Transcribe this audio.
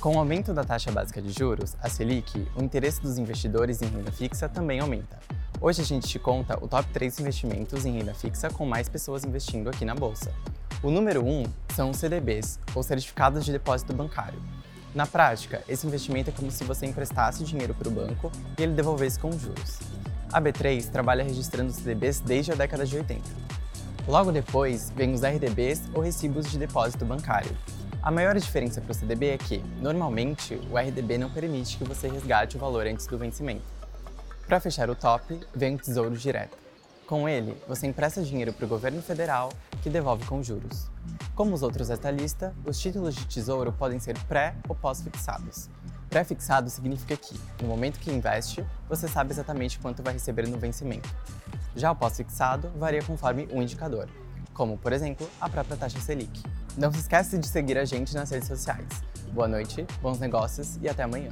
Com o aumento da taxa básica de juros, a Selic, o interesse dos investidores em renda fixa também aumenta. Hoje a gente te conta o top 3 investimentos em renda fixa com mais pessoas investindo aqui na bolsa. O número 1 são os CDBs, ou Certificados de Depósito Bancário. Na prática, esse investimento é como se você emprestasse dinheiro para o banco e ele devolvesse com juros. A B3 trabalha registrando CDBs desde a década de 80. Logo depois, vem os RDBs ou recibos de depósito bancário, a maior diferença para o CDB é que, normalmente, o RDB não permite que você resgate o valor antes do vencimento. Para fechar o top, vem o Tesouro Direto. Com ele, você empresta dinheiro para o governo federal, que devolve com juros. Como os outros desta lista, os títulos de tesouro podem ser pré ou pós-fixados. Pré-fixado significa que, no momento que investe, você sabe exatamente quanto vai receber no vencimento. Já o pós-fixado varia conforme um indicador, como, por exemplo, a própria taxa Selic. Não se esqueça de seguir a gente nas redes sociais. Boa noite, bons negócios e até amanhã.